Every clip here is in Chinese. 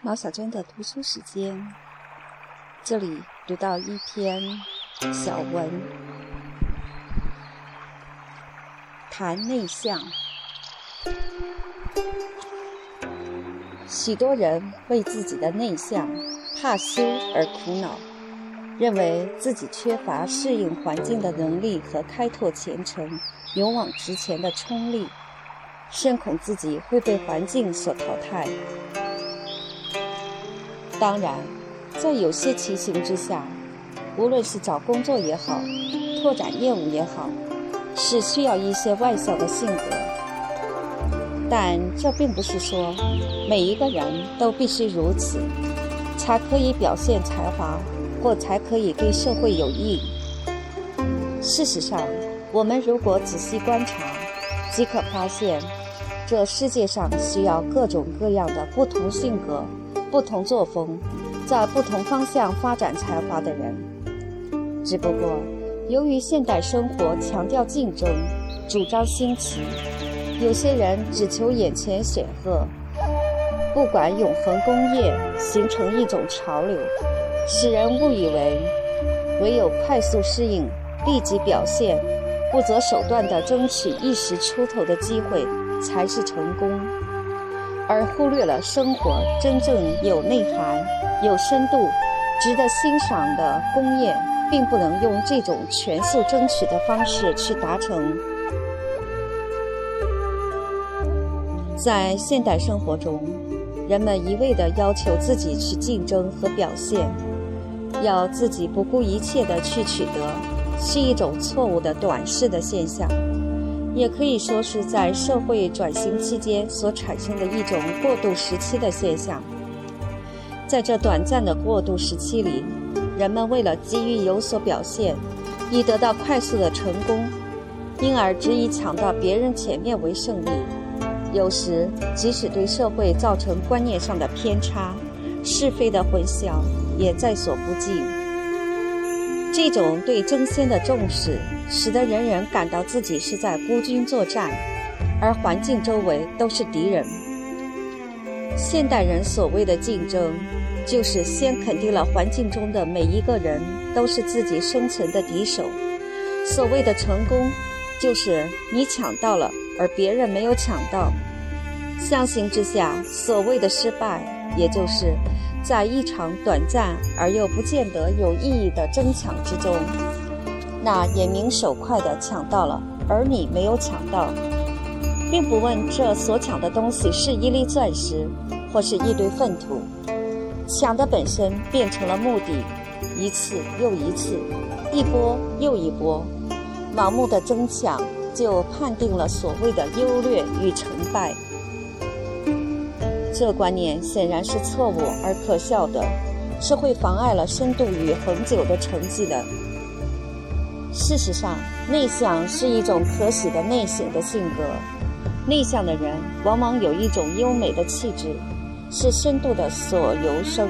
毛小娟的读书时间，这里读到一篇小文，谈内向。许多人为自己的内向、怕羞而苦恼，认为自己缺乏适应环境的能力和开拓前程、勇往直前的冲力，深恐自己会被环境所淘汰。当然，在有些情形之下，无论是找工作也好，拓展业务也好，是需要一些外向的性格。但这并不是说每一个人都必须如此，才可以表现才华，或才可以对社会有益。事实上，我们如果仔细观察，即可发现，这世界上需要各种各样的不同性格、不同作风，在不同方向发展才华的人。只不过，由于现代生活强调竞争，主张新奇。有些人只求眼前显赫，不管永恒工业，形成一种潮流，使人误以为唯有快速适应、立即表现，不择手段地争取一时出头的机会才是成功，而忽略了生活真正有内涵、有深度、值得欣赏的工业，并不能用这种全速争取的方式去达成。在现代生活中，人们一味地要求自己去竞争和表现，要自己不顾一切地去取得，是一种错误的短视的现象，也可以说是在社会转型期间所产生的一种过渡时期的现象。在这短暂的过渡时期里，人们为了急于有所表现，以得到快速的成功，因而只以抢到别人前面为胜利。有时，即使对社会造成观念上的偏差、是非的混淆，也在所不计。这种对争先的重视，使得人人感到自己是在孤军作战，而环境周围都是敌人。现代人所谓的竞争，就是先肯定了环境中的每一个人都是自己生存的敌手。所谓的成功，就是你抢到了。而别人没有抢到，相形之下，所谓的失败，也就是在一场短暂而又不见得有意义的争抢之中，那眼明手快的抢到了，而你没有抢到，并不问这所抢的东西是一粒钻石，或是一堆粪土，抢的本身变成了目的，一次又一次，一波又一波，盲目的争抢。就判定了所谓的优劣与成败，这观念显然是错误而可笑的，是会妨碍了深度与恒久的成绩的。事实上，内向是一种可喜的内省的性格。内向的人往往有一种优美的气质，是深度的所由生。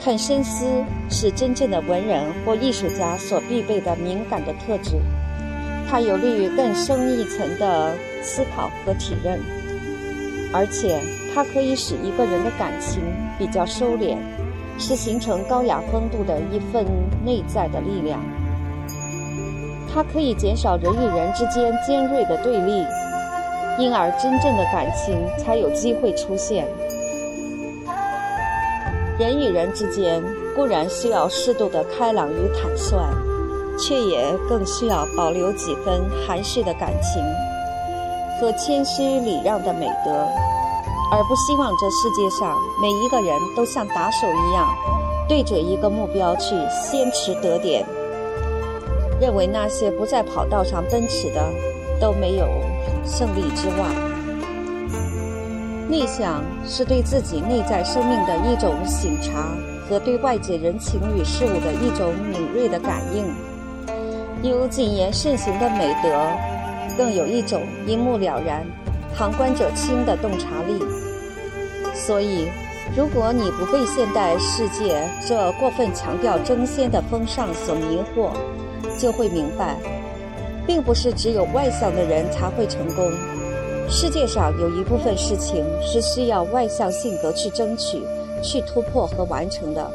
肯深思是真正的文人或艺术家所必备的敏感的特质。它有利于更深一层的思考和体认，而且它可以使一个人的感情比较收敛，是形成高雅风度的一份内在的力量。它可以减少人与人之间尖锐的对立，因而真正的感情才有机会出现。人与人之间固然需要适度的开朗与坦率。却也更需要保留几分含蓄的感情和谦虚礼让的美德，而不希望这世界上每一个人都像打手一样，对着一个目标去先持得点，认为那些不在跑道上奔驰的都没有胜利之望。内向是对自己内在生命的一种醒察，和对外界人情与事物的一种敏锐的感应。有谨言慎行的美德，更有一种一目了然、旁观者清的洞察力。所以，如果你不被现代世界这过分强调争先的风尚所迷惑，就会明白，并不是只有外向的人才会成功，世界上有一部分事情是需要外向性格去争取、去突破和完成的，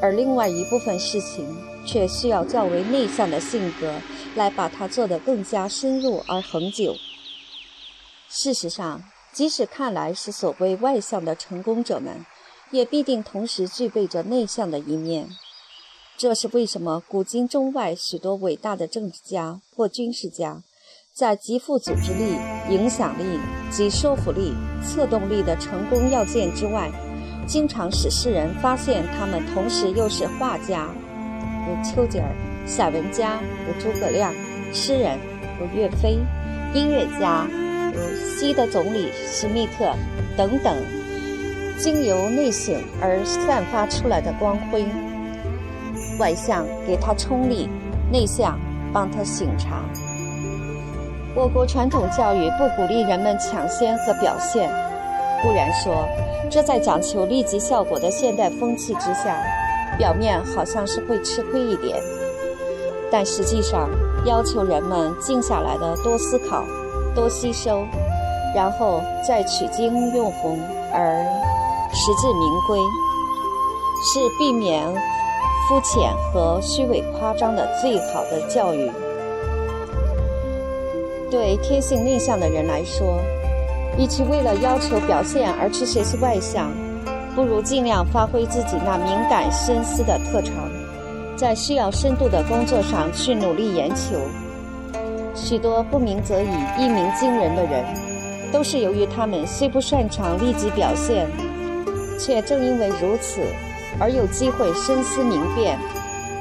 而另外一部分事情却需要较为内向的性格来把它做得更加深入而恒久。事实上，即使看来是所谓外向的成功者们，也必定同时具备着内向的一面。这是为什么古今中外许多伟大的政治家或军事家，在极富组织力、影响力及说服力、策动力的成功要件之外，经常使世人发现他们同时又是画家，如丘吉尔；散文家，如诸葛亮；诗人，如岳飞；音乐家，如西德总理施密特等等，经由内省而散发出来的光辉。外向给他冲力，内向帮他醒察。我国传统教育不鼓励人们抢先和表现，固然说，这在讲求立即效果的现代风气之下，表面好像是会吃亏一点，但实际上要求人们静下来的多思考、多吸收，然后再取经用红而实至名归，是避免。肤浅和虚伪夸张的最好的教育，对天性内向的人来说，与其为了要求表现而去学习外向，不如尽量发挥自己那敏感深思的特长，在需要深度的工作上去努力研求。许多不鸣则已、一鸣惊人的人，都是由于他们虽不擅长立即表现，却正因为如此。而有机会深思明辨，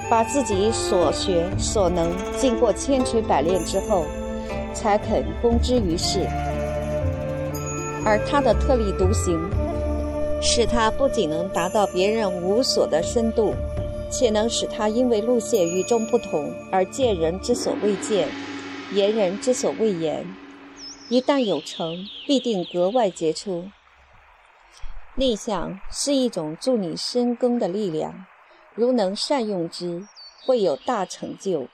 把自己所学所能经过千锤百炼之后，才肯公之于世。而他的特立独行，使他不仅能达到别人无所的深度，且能使他因为路线与众不同而见人之所未见，言人之所未言。一旦有成，必定格外杰出。内向是一种助你深耕的力量，如能善用之，会有大成就。